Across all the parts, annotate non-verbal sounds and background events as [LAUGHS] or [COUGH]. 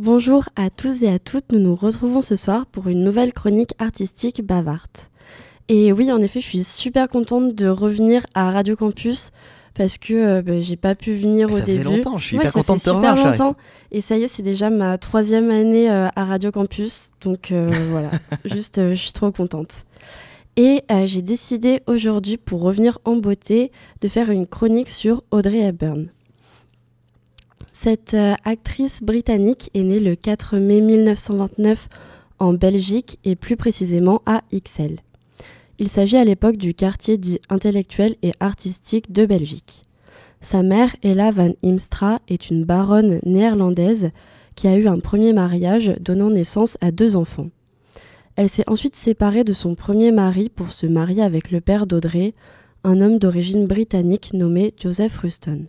Bonjour à tous et à toutes, nous nous retrouvons ce soir pour une nouvelle chronique artistique bavarde. Et oui, en effet, je suis super contente de revenir à Radio Campus parce que euh, bah, j'ai pas pu venir au ça début. faisait longtemps, je suis Ouais, hyper ça contente de te revoir, longtemps. Et ça y est, c'est déjà ma troisième année euh, à Radio Campus. Donc euh, [LAUGHS] voilà, juste, je suis trop contente. Et j'ai décidé aujourd'hui, pour revenir en beauté, de faire une chronique sur Audrey Hepburn. Cette euh, actrice britannique est née le 4 mai 1929 en Belgique et plus précisément à Ixelles. Il s'agit à l'époque du quartier dit intellectuel et artistique de Belgique. Sa mère, Ella van Imstra, est une baronne néerlandaise qui a eu un premier mariage donnant naissance à deux enfants. Elle s'est ensuite séparée de son premier mari pour se marier avec le père d'Audrey, un homme d'origine britannique nommé Joseph Ruston.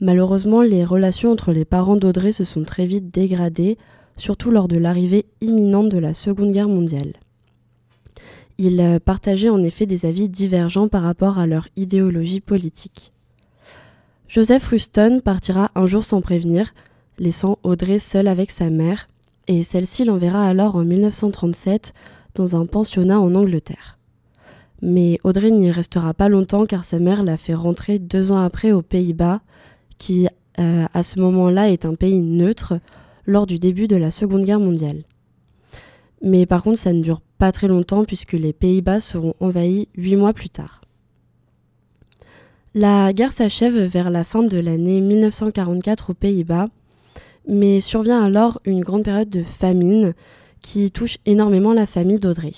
Malheureusement, les relations entre les parents d'Audrey se sont très vite dégradées, surtout lors de l'arrivée imminente de la Seconde Guerre mondiale. Ils euh, partageaient en effet des avis divergents par rapport à leur idéologie politique. Joseph Ruston partira un jour sans prévenir, laissant Audrey seule avec sa mère, et celle-ci l'enverra alors en 1937 dans un pensionnat en Angleterre. Mais Audrey n'y restera pas longtemps car sa mère l'a fait rentrer deux ans après aux Pays-Bas, qui euh, à ce moment-là est un pays neutre lors du début de la Seconde Guerre mondiale. Mais par contre, ça ne dure pas très longtemps puisque les Pays-Bas seront envahis huit mois plus tard. La guerre s'achève vers la fin de l'année 1944 aux Pays-Bas, mais survient alors une grande période de famine qui touche énormément la famille d'Audrey.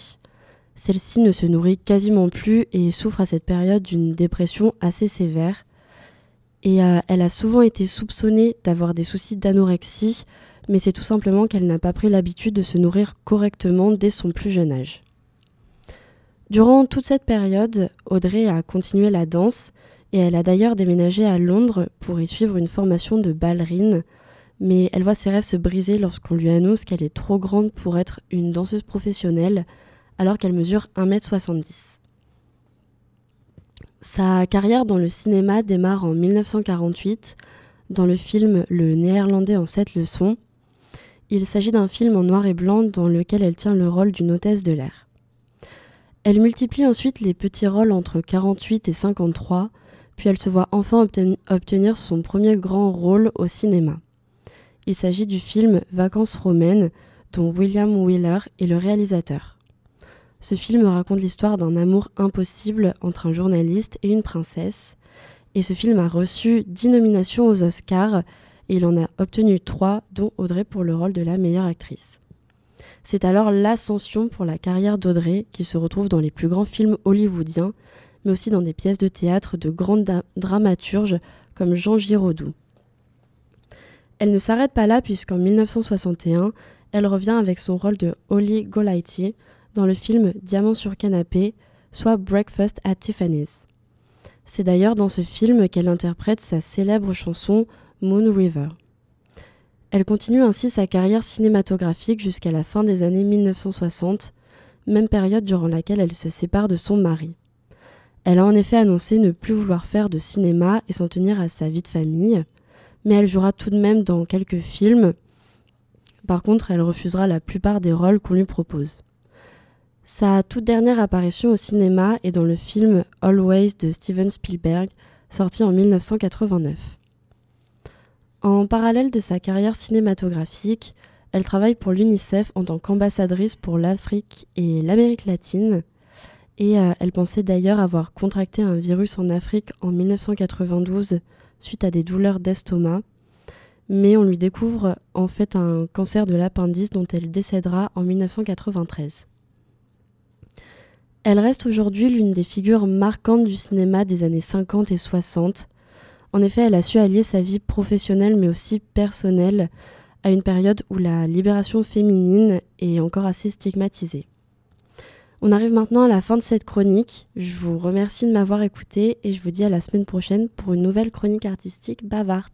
Celle-ci ne se nourrit quasiment plus et souffre à cette période d'une dépression assez sévère. Et euh, elle a souvent été soupçonnée d'avoir des soucis d'anorexie, mais c'est tout simplement qu'elle n'a pas pris l'habitude de se nourrir correctement dès son plus jeune âge. Durant toute cette période, Audrey a continué la danse et elle a d'ailleurs déménagé à Londres pour y suivre une formation de ballerine, mais elle voit ses rêves se briser lorsqu'on lui annonce qu'elle est trop grande pour être une danseuse professionnelle alors qu'elle mesure 1m70. Sa carrière dans le cinéma démarre en 1948 dans le film Le Néerlandais en 7 leçons. Il s'agit d'un film en noir et blanc dans lequel elle tient le rôle d'une hôtesse de l'air. Elle multiplie ensuite les petits rôles entre 48 et 53, puis elle se voit enfin obten- obtenir son premier grand rôle au cinéma. Il s'agit du film Vacances romaines, dont William Wheeler est le réalisateur. Ce film raconte l'histoire d'un amour impossible entre un journaliste et une princesse, et ce film a reçu 10 nominations aux Oscars, et il en a obtenu 3, dont Audrey pour le rôle de la meilleure actrice. C'est alors l'ascension pour la carrière d'Audrey, qui se retrouve dans les plus grands films hollywoodiens, mais aussi dans des pièces de théâtre de grandes dramaturges comme Jean Giraudoux. Elle ne s'arrête pas là puisqu'en 1961, elle revient avec son rôle de Holly Golightly dans le film Diamant sur canapé, soit Breakfast at Tiffany's. C'est d'ailleurs dans ce film qu'elle interprète sa célèbre chanson Moon River. Elle continue ainsi sa carrière cinématographique jusqu'à la fin des années 1960, même période durant laquelle elle se sépare de son mari. Elle a en effet annoncé ne plus vouloir faire de cinéma et s'en tenir à sa vie de famille, mais elle jouera tout de même dans quelques films. Par contre, elle refusera la plupart des rôles qu'on lui propose. Sa toute dernière apparition au cinéma est dans le film Always de Steven Spielberg, sorti en 1989. En parallèle de sa carrière cinématographique, elle travaille pour l'UNICEF en tant qu'ambassadrice pour l'Afrique et l'Amérique latine. Et euh, elle pensait d'ailleurs avoir contracté un virus en Afrique en 1992 suite à des douleurs d'estomac. Mais on lui découvre en fait un cancer de l'appendice dont elle décédera en 1993. Elle reste aujourd'hui l'une des figures marquantes du cinéma des années 50 et 60. En effet, elle a su allier sa vie professionnelle mais aussi personnelle à une période où la libération féminine est encore assez stigmatisée. On arrive maintenant à la fin de cette chronique. Je vous remercie de m'avoir écouté et je vous dis à la semaine prochaine pour une nouvelle chronique artistique bavarde.